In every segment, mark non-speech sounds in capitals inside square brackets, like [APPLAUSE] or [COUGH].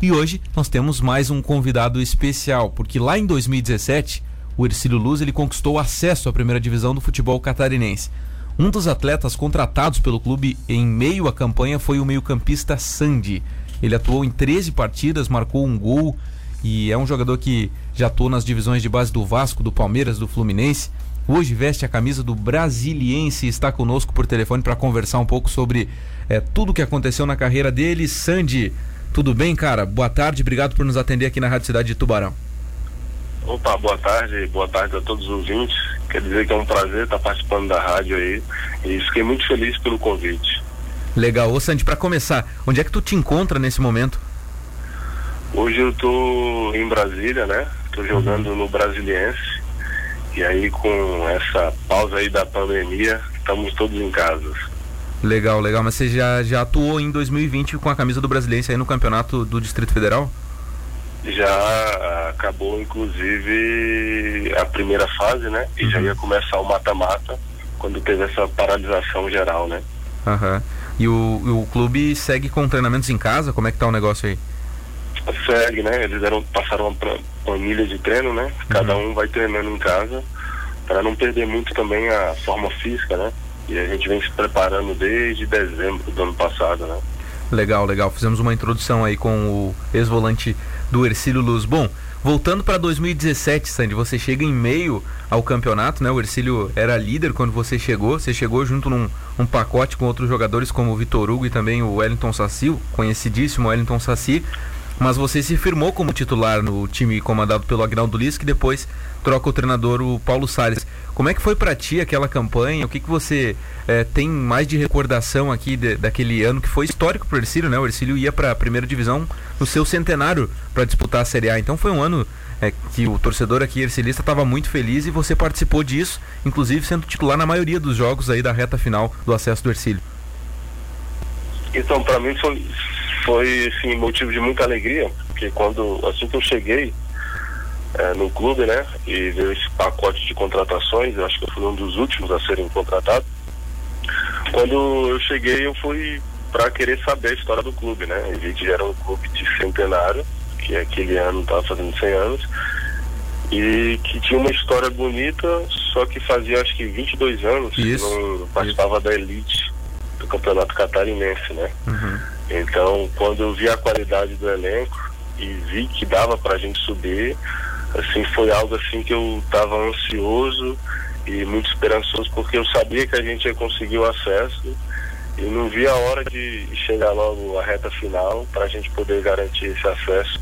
E hoje nós temos mais um convidado especial, porque lá em 2017, o Ercílio Luz ele conquistou acesso à primeira divisão do futebol catarinense. Um dos atletas contratados pelo clube em meio à campanha foi o meio-campista Sandy. Ele atuou em 13 partidas, marcou um gol e é um jogador que já atuou nas divisões de base do Vasco, do Palmeiras, do Fluminense. Hoje veste a camisa do Brasiliense e está conosco por telefone para conversar um pouco sobre é, tudo o que aconteceu na carreira dele. Sandy, tudo bem, cara? Boa tarde, obrigado por nos atender aqui na Rádio Cidade de Tubarão. Opa, boa tarde, boa tarde a todos os ouvintes. Quer dizer que é um prazer estar participando da rádio aí e fiquei muito feliz pelo convite. Legal. Ô Sandy, para começar, onde é que tu te encontra nesse momento? Hoje eu tô em Brasília, né? Tô jogando no Brasiliense. E aí com essa pausa aí da pandemia, estamos todos em casa. Legal, legal. Mas você já, já atuou em 2020 com a camisa do Brasiliense aí no campeonato do Distrito Federal? Já acabou, inclusive, a primeira fase, né? E uhum. já ia começar o mata-mata quando teve essa paralisação geral, né? Aham. Uhum. E o, o clube segue com treinamentos em casa? Como é que tá o negócio aí? Segue, né? Eles deram, passaram uma planilha de treino, né? Cada uhum. um vai treinando em casa para não perder muito também a forma física, né? E a gente vem se preparando desde dezembro do ano passado, né? Legal, legal. Fizemos uma introdução aí com o ex-volante do Ercílio Luz. Bom, voltando para 2017, Sandy, você chega em meio ao campeonato, né? O Ercílio era líder quando você chegou. Você chegou junto num um pacote com outros jogadores como o Vitor Hugo e também o Wellington Saci, o conhecidíssimo Wellington Saci mas você se firmou como titular no time comandado pelo Agnaldo Liz, que depois troca o treinador o Paulo Salles. Como é que foi para ti aquela campanha? O que, que você é, tem mais de recordação aqui de, daquele ano que foi histórico para o Ercílio, né? O Ercílio ia para a primeira divisão no seu centenário para disputar a Série A. Então foi um ano é, que o torcedor aqui ercilista estava muito feliz e você participou disso, inclusive sendo titular na maioria dos jogos aí da reta final do acesso do Ercílio. Então, para mim foi, foi assim, motivo de muita alegria, porque quando assim que eu cheguei é, no clube, né, e veio esse pacote de contratações, eu acho que eu fui um dos últimos a serem contratados. Quando eu cheguei, eu fui para querer saber a história do clube, né? Vi que era um clube de centenário, que aquele ano estava fazendo 100 anos, e que tinha uma história bonita, só que fazia acho que 22 anos isso, que não participava isso. da elite do campeonato catarinense, né? Uhum. Então, quando eu vi a qualidade do elenco e vi que dava para a gente subir, assim, foi algo assim que eu estava ansioso e muito esperançoso, porque eu sabia que a gente ia conseguir o acesso e não vi a hora de chegar logo à reta final para a gente poder garantir esse acesso.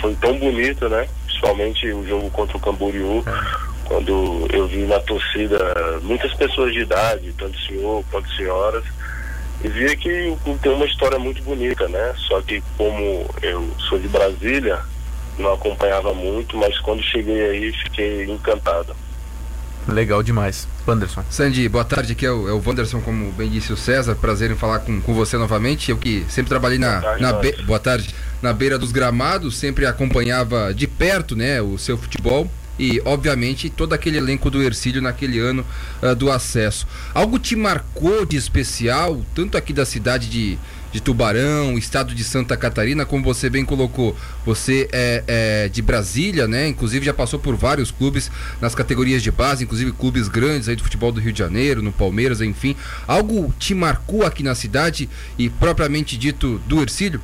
Foi tão bonito, né? Principalmente o jogo contra o Camboriú, quando eu vi na torcida muitas pessoas de idade, tanto senhor quanto senhoras, e via que o clube tem uma história muito bonita, né? Só que como eu sou de Brasília, não acompanhava muito, mas quando cheguei aí fiquei encantado. Legal demais. Wanderson. Sandy, boa tarde. Aqui é o, é o Wanderson, como bem disse o César. Prazer em falar com, com você novamente. Eu que sempre trabalhei na. Boa tarde, na be... boa tarde. Na beira dos gramados, sempre acompanhava de perto né, o seu futebol e, obviamente, todo aquele elenco do Ercílio naquele ano uh, do acesso. Algo te marcou de especial, tanto aqui da cidade de, de Tubarão, estado de Santa Catarina, como você bem colocou, você é, é, de Brasília, né? Inclusive já passou por vários clubes nas categorias de base, inclusive clubes grandes aí do futebol do Rio de Janeiro, no Palmeiras, enfim. Algo te marcou aqui na cidade e propriamente dito do Ercílio?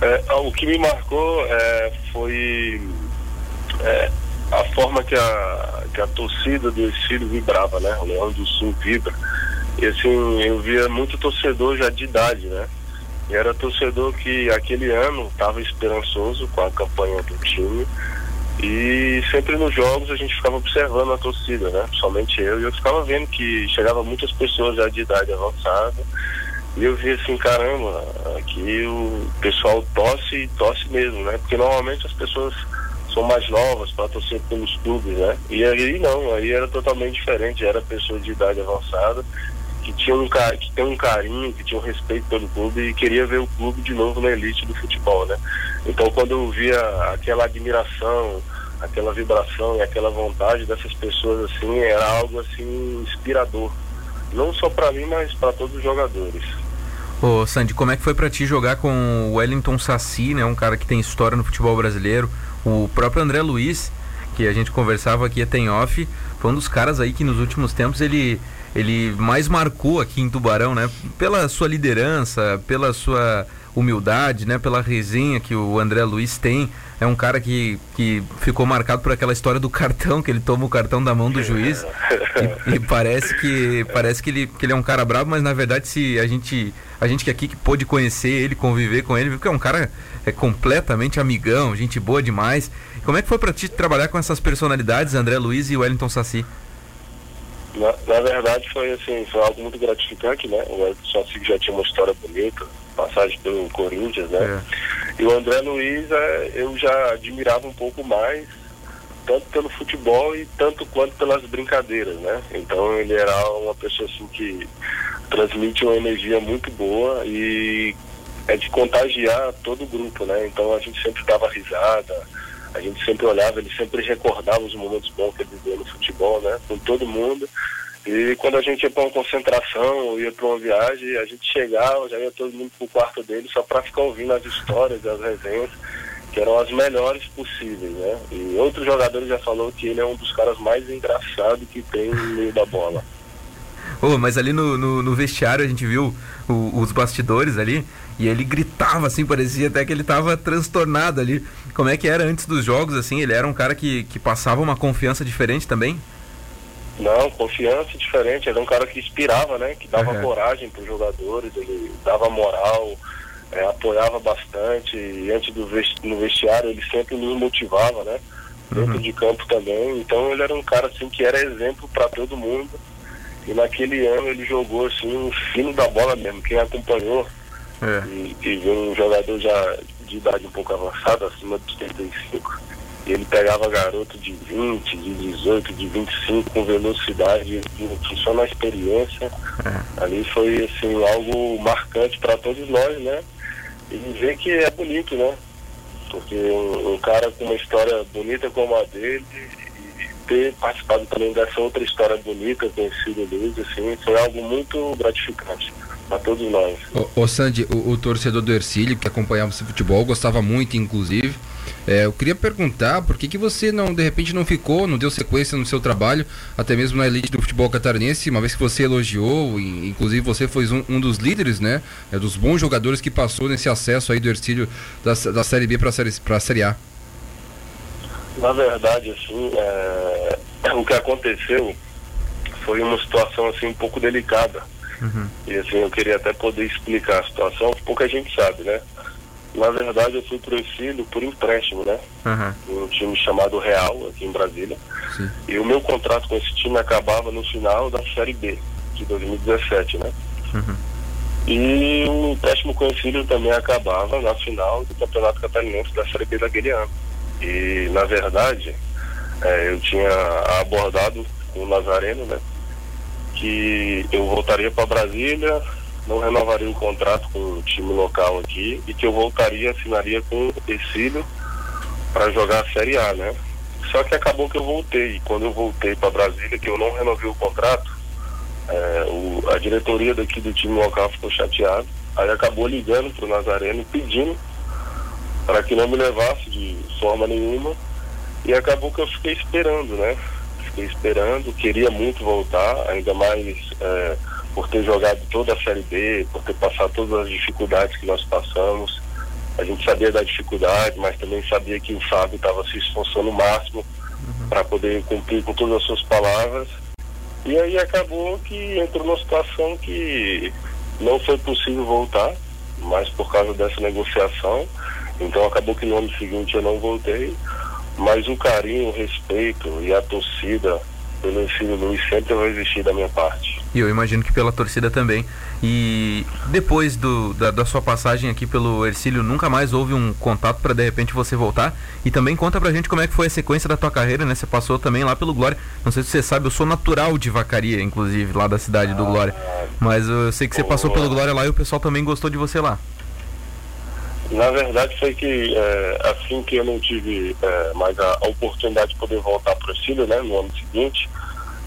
É, o que me marcou é, foi é, a forma que a, que a torcida do Exílio vibrava, né? O Leão do Sul vibra. E assim, eu via muito torcedor já de idade, né? E era torcedor que aquele ano estava esperançoso com a campanha do time. E sempre nos jogos a gente ficava observando a torcida, né? Somente eu. E eu ficava vendo que chegava muitas pessoas já de idade avançada. E eu via assim, caramba, aqui o pessoal tosse e tosse mesmo, né? Porque normalmente as pessoas são mais novas para torcer pelos clubes, né? E aí não, aí era totalmente diferente, era pessoa de idade avançada que tinha um que tem um carinho, que tinha um respeito pelo clube e queria ver o clube de novo na elite do futebol, né? Então quando eu via aquela admiração, aquela vibração e aquela vontade dessas pessoas assim, era algo assim inspirador, não só para mim, mas para todos os jogadores. Ô Sandy, como é que foi para ti jogar com o Wellington Sassi, né? Um cara que tem história no futebol brasileiro, o próprio André Luiz, que a gente conversava aqui até em off, foi um dos caras aí que nos últimos tempos ele ele mais marcou aqui em Tubarão, né? Pela sua liderança, pela sua humildade, né? Pela resenha que o André Luiz tem. É um cara que, que ficou marcado por aquela história do cartão, que ele toma o cartão da mão do juiz. E, e, parece que parece que ele, que ele é um cara bravo, mas na verdade se a gente a gente que aqui que pôde conhecer ele, conviver com ele, viu que é um cara é completamente amigão, gente boa demais. Como é que foi para ti trabalhar com essas personalidades, André Luiz e Wellington Saci? Na, na, verdade foi assim, foi algo muito gratificante, né? O Wellington Saci já tinha uma história bonita, passagem pelo Corinthians, né? É. E o André Luiz é, eu já admirava um pouco mais, tanto pelo futebol e tanto quanto pelas brincadeiras, né? Então ele era uma pessoa assim que transmite uma energia muito boa e é de contagiar todo o grupo, né? Então a gente sempre dava risada, a gente sempre olhava, ele sempre recordava os momentos bons que ele viveu no futebol, né? Com todo mundo. E quando a gente ia para uma concentração ou ia para uma viagem, a gente chegava, já ia todo mundo pro quarto dele só para ficar ouvindo as histórias, as resenhas, que eram as melhores possíveis, né? E outros jogadores já falou que ele é um dos caras mais engraçados que tem no meio da bola. Oh, mas ali no, no, no vestiário a gente viu o, os bastidores ali e ele gritava assim, parecia até que ele estava transtornado ali. Como é que era antes dos jogos, assim? Ele era um cara que, que passava uma confiança diferente também? Não, confiança diferente. Ele era um cara que inspirava, né? Que dava uhum. coragem para os jogadores, ele dava moral, é, apoiava bastante. E antes do vesti no vestiário ele sempre nos motivava, né? Dentro uhum. de campo também. Então ele era um cara assim que era exemplo para todo mundo. E naquele ano ele jogou assim um fino da bola mesmo. Quem acompanhou é. e, e viu um jogador já de idade um pouco avançada, acima dos 35 e ele pegava garoto de 20, de 18, de 25 com velocidade, só na experiência. É. Ali foi assim, algo marcante para todos nós, né? E ver que é bonito, né? Porque um, um, cara com uma história bonita como a dele e ter participado também dessa outra história bonita com o Ciro Luiz, assim, foi algo muito gratificante para todos nós. Ô, ô Sandy, o, o, torcedor do Ercílio que acompanhava esse futebol, gostava muito, inclusive. É, eu queria perguntar por que, que você não, de repente, não ficou, não deu sequência no seu trabalho, até mesmo na elite do futebol catarinense, uma vez que você elogiou, e, inclusive você foi um, um, dos líderes, né? É, dos bons jogadores que passou nesse acesso aí do Ercílio da, da Série B para a série, A. Na verdade, assim, é, [CLEARS THROAT] o que aconteceu foi uma situação assim um pouco delicada. Uhum. E assim, eu queria até poder explicar a situação, pouca gente sabe, né? Na verdade, eu fui pro Exílio por empréstimo, né? Uhum. Um time chamado Real, aqui em Brasília. Sim. E o meu contrato com esse time acabava no final da Série B, de 2017, né? Uhum. E o empréstimo com o Exílio também acabava na final do Campeonato Catarinense da Série B daquele ano. E, na verdade, é, eu tinha abordado com o Nazareno, né? Que eu voltaria para Brasília não renovaria o contrato com o time local aqui e que eu voltaria, assinaria com o Exílio para jogar a Série A, né? Só que acabou que eu voltei. E quando eu voltei para Brasília, que eu não renovei o contrato, é, o, a diretoria daqui do time local ficou chateada. Aí acabou ligando para o Nazareno pedindo para que não me levasse de forma nenhuma. E acabou que eu fiquei esperando, né? Fiquei esperando, queria muito voltar, ainda mais. É, por ter jogado toda a Série B, por ter passado todas as dificuldades que nós passamos. A gente sabia da dificuldade, mas também sabia que o Fábio estava se esforçando o máximo uhum. para poder cumprir com todas as suas palavras. E aí acabou que entrou numa situação que não foi possível voltar, mas por causa dessa negociação. Então acabou que no ano seguinte eu não voltei, mas o carinho, o respeito e a torcida pelo Ensino Luiz sempre vai existir da minha parte. E eu imagino que pela torcida também. E depois do, da, da, sua passagem aqui pelo Ercílio, nunca mais houve um contato para de repente você voltar? E também conta pra gente como é que foi a sequência da tua carreira, né? Você passou também lá pelo Glória. Não sei se você sabe, eu sou natural de Vacaria, inclusive, lá da cidade do Glória. Mas eu sei que você passou pelo Glória lá e o pessoal também gostou de você lá. Na verdade foi que é, assim que eu não tive é, mais a, a, oportunidade de poder voltar para o Ercílio, né, no ano seguinte,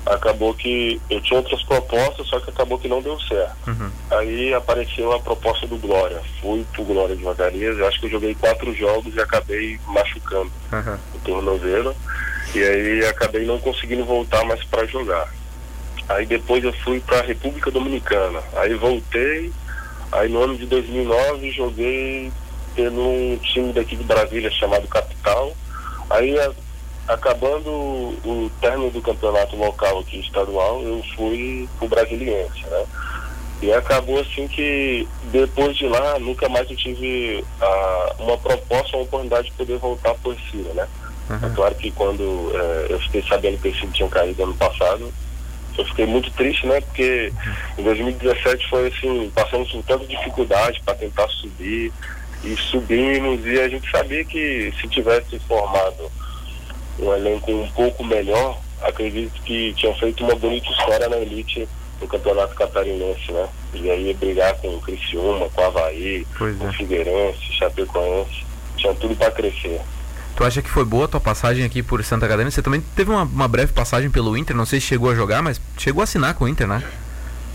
acabou que eu tinha outras propostas, só que acabou que não deu certo. Uhum. Aí apareceu a proposta do Glória. Fui pro Glória de Vagarias, eu acho que eu joguei quatro jogos e acabei machucando uhum. o tornozelo. E aí acabei não conseguindo voltar mais para jogar. Aí depois eu fui para a República Dominicana. Aí voltei, aí no ano de 2009 joguei pelo time daqui de Brasília chamado Capital. Aí acabando o término do campeonato local aqui estadual, eu fui pro Brasiliense, né? E acabou assim que depois de lá nunca mais eu tive ah, uma proposta, uma oportunidade de poder voltar por Ercília, né? Uhum. É claro que quando é, eu fiquei sabendo que esse tinha caído ano passado, eu fiquei muito triste, né? Porque em 2017 foi assim, passamos por tanta dificuldade para tentar subir e subimos e a gente sabia que se tivesse formado um elenco um pouco melhor, acredito que tinham feito uma bonita história na elite do Campeonato Catarinense, né? E aí brigar com o Criciúma, com o Havaí, pois com o é. Figueirense, Chapecoense, tinha tudo para crescer. Tu acha que foi boa a tua passagem aqui por Santa Catarina? Você também teve uma, uma, breve passagem pelo Inter, não sei se chegou a jogar, mas chegou a assinar com o Inter, né?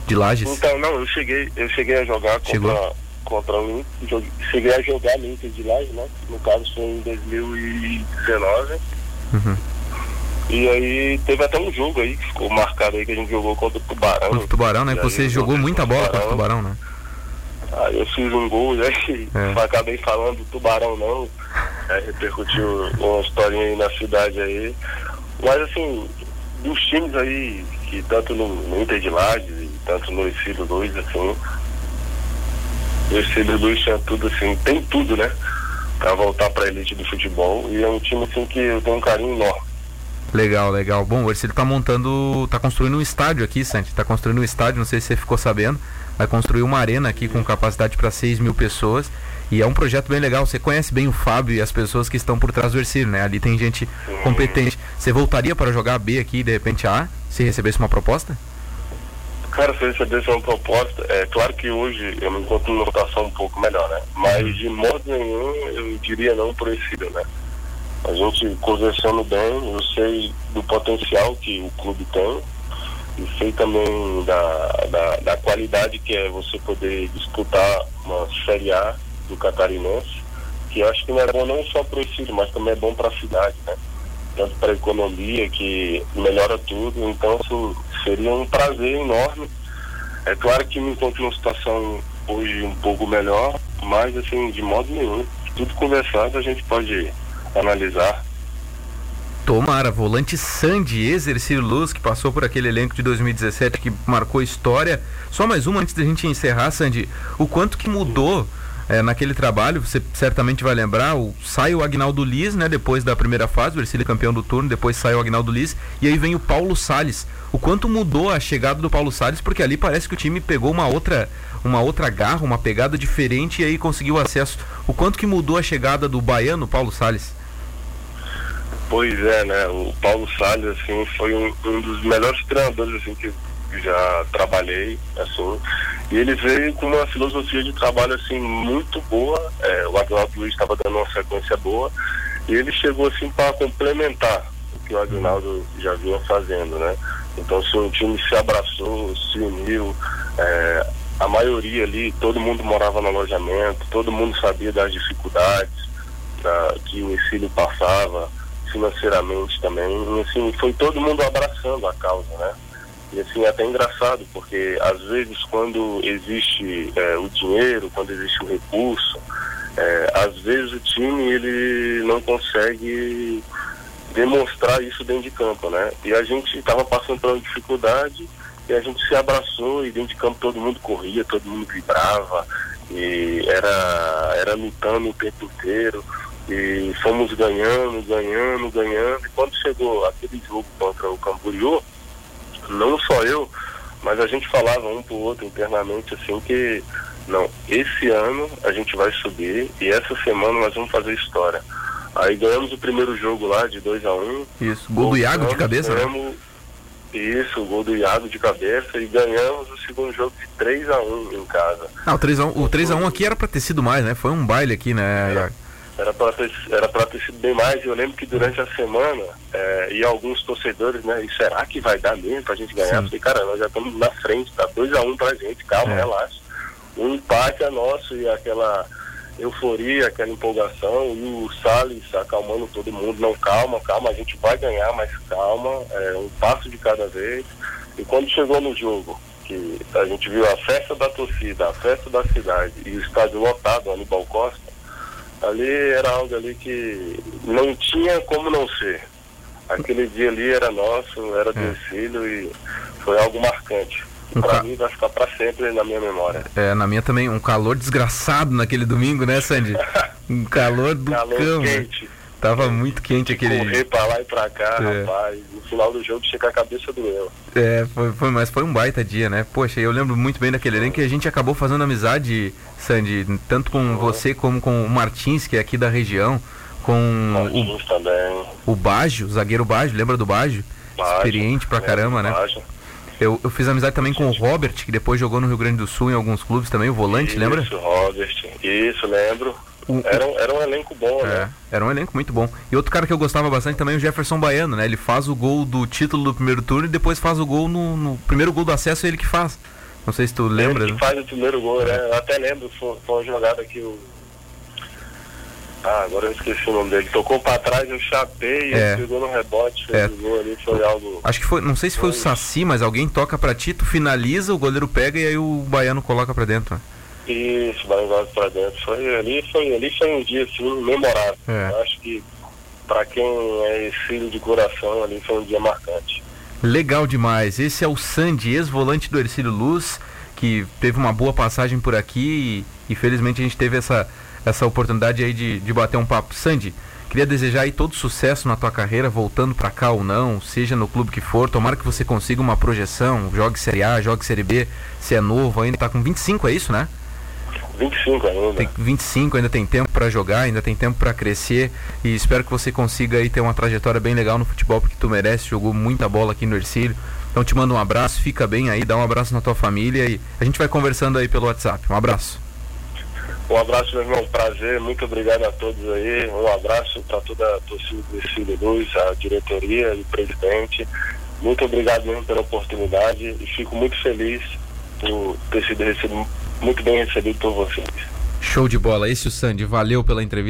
De Lages. Então, não, eu cheguei, eu cheguei a jogar contra, contra o Inter, cheguei a jogar no Inter de Lages, né? No caso foi em 2019. Uhum. E aí teve até um jogo aí que ficou marcado aí que a gente jogou contra o Tubarão. Contra o Tubarão, né? Você jogou muita bola contra o Tubarão, né? Aí eu fiz um gol, né? [LAUGHS] É. Acabei falando do Tubarão não. Aí repercutiu uma historinha aí na cidade aí. Mas assim, dos times aí, que tanto no, no Inter de Lages e tanto no Exílio 2, assim, o Exílio 2 tinha tudo assim, tem tudo, né? Pra voltar pra elite do futebol. E é um time assim que eu tenho um carinho enorme. Legal, legal. Bom, o Ercílio tá montando, tá construindo um estádio aqui, Santi. Tá construindo um estádio, não sei se você ficou sabendo. Vai construir uma arena aqui com capacidade para 6 mil pessoas. E é um projeto bem legal. Você conhece bem o Fábio e as pessoas que estão por trás do Ercílio, né? Ali tem gente competente. Você voltaria para jogar B aqui de repente A, se recebesse uma proposta? Cara, se recebesse uma proposta, é claro que hoje eu me encontro numa rotação um pouco melhor, né? Mas de modo nenhum eu diria não por Ercílio, né? A gente conversando bem, eu sei do potencial que o clube tem e sei também da, da, da qualidade que é você poder disputar uma Série A do Catarinense, que eu acho que não é bom não só para o filho, mas também é bom para a cidade, né? Tanto para a economia, que melhora tudo. Então, isso seria um prazer enorme. É claro que me encontro numa situação hoje um pouco melhor, mas, assim, de modo nenhum. Tudo conversado a gente pode analisar. Tomara, volante Sandy, ex-Ercílio Luz, que passou por aquele elenco de 2017 que marcou história. Só mais uma antes da gente encerrar, Sandy. O quanto que mudou é, naquele trabalho, você certamente vai lembrar, o, sai o Agnaldo Liz, né, depois da primeira fase, o Ercílio campeão do turno, depois sai o Agnaldo Liz, e aí vem o Paulo Sales. O quanto mudou a chegada do Paulo Sales, porque ali parece que o time pegou uma outra, uma outra garra, uma pegada diferente e aí conseguiu acesso. O quanto que mudou a chegada do baiano Paulo Sales? Pois é, né? O Paulo Salles, assim, foi um, um dos melhores treinadores, assim, que já trabalhei, assim. E ele veio com uma filosofia de trabalho, assim, muito boa. É, o Aguinaldo Luiz estava dando uma sequência boa. E ele chegou, assim, para complementar o que o Aguinaldo já vinha fazendo, né? Então, assim, o time se abraçou, se uniu. É, a maioria ali, todo mundo morava no alojamento, todo mundo sabia das dificuldades da, que o ensino passava financeiramente também. Assim, foi todo mundo abraçando a causa, né? E assim, é até engraçado, porque às vezes quando existe é, o dinheiro, quando existe o recurso, é, às vezes o time ele não consegue demonstrar isso dentro de campo, né? E a gente estava passando por uma dificuldade e a gente se abraçou e dentro de campo todo mundo corria, todo mundo vibrava e era, era lutando o tempo inteiro. E fomos ganhando, ganhando, ganhando. E quando chegou aquele jogo contra o Camboriú, não só eu, mas a gente falava um pro outro internamente assim que não, esse ano a gente vai subir e essa semana nós vamos fazer história. Aí ganhamos o primeiro jogo lá de 2 a 1 um, Isso, gol do Iago de cabeça, né? ganhamos, né? Isso, o gol do Iago de cabeça e ganhamos o segundo jogo de 3 a 1 em casa. Ah, o 3 a 1, o 3 a 1 aqui era para ter sido mais, né? Foi um baile aqui, né, Iago? Era para ter, era ter sido bem mais. Eu lembro que durante a semana, é, e alguns torcedores, né? E será que vai dar mesmo pra gente ganhar? Sim. Eu falei, cara, nós já estamos na frente, tá 2x1 um pra gente, calma, é. relaxa. Um empate é nosso e aquela euforia, aquela empolgação, e o Salles acalmando todo mundo, não, calma, calma, a gente vai ganhar, mas calma, é um passo de cada vez. E quando chegou no jogo, que a gente viu a festa da torcida, a festa da cidade e o estádio lotado, Aníbal Costa, ali era algo ali que não tinha como não ser. Aquele dia ali era nosso, era do é. e foi algo marcante. Um pra ca... mim vai ficar pra sempre na minha memória. É, na minha também, um calor desgraçado naquele domingo, né, Sandy? [LAUGHS] Um calor do calor cão. Né? Quente. Tava muito quente aquele Correr pra lá e pra cá, é. rapaz. No final do jogo chega a cabeça doeu. É, foi, foi, mas foi um baita dia, né? Poxa, eu lembro muito bem daquele elenco que a gente acabou fazendo amizade, Sandy, tanto com uhum. você como com o Martins, que é aqui da região, com Martins o, também. o Baggio, o zagueiro Baggio, lembra do Baggio? Baggio Experiente pra caramba, né? Baggio. Eu, eu fiz amizade também com o Robert, que depois jogou no Rio Grande do Sul em alguns clubes também, o volante, isso, lembra? Isso, Robert. Isso, lembro. O, era, um, era um elenco bom, né? é, né? Era um elenco muito bom. E outro cara que eu gostava bastante também é o Jefferson Baiano, né? Ele faz o gol do título do primeiro turno e depois faz o gol no, no primeiro gol do acesso, é ele que faz. Não sei se tu lembra. Ele que né? faz o primeiro gol, né? Eu até lembro, foi, foi uma jogada que o. Ah, agora eu esqueci o nome dele. Tocou pra trás, eu chapei, é. ele pegou no rebote, fez é. o gol ali, foi algo. Acho que foi, não sei se foi, foi o Saci, mas alguém toca pra ti, tu finaliza, o goleiro pega e aí o baiano coloca pra dentro. Né? Isso, Baiano para dentro. Foi, ali, foi, ali foi um dia assim, memorável. É. Acho que para quem é filho de coração, ali foi um dia marcante. Legal demais. Esse é o Sandy, ex-volante do Ercílio Luz, que teve uma boa passagem por aqui e, infelizmente a gente teve essa, essa oportunidade aí de, de bater um papo. Sandy, queria desejar aí todo sucesso na tua carreira, voltando para cá ou não, seja no clube que for. Tomara que você consiga uma projeção, jogue Série A, jogue Série B, se é novo ainda, tá com 25, é isso, né? 25 ainda. Tem 25, ainda tem tempo para jogar, ainda tem tempo para crescer e espero que você consiga aí ter uma trajetória bem legal no futebol porque tu merece, jogou muita bola aqui no Ercílio. Então te mando um abraço, fica bem aí, dá um abraço na tua família e a gente vai conversando aí pelo WhatsApp. Um abraço. Um abraço, meu irmão, prazer, muito obrigado a todos aí. Um abraço para toda a torcida do Ercílio Luz, a diretoria e o presidente. Muito obrigado mesmo pela oportunidade e fico muito feliz por ter sido recebido muito bem recebido por vocês. Show de bola. Esse é o Sandy. Valeu pela entrevista.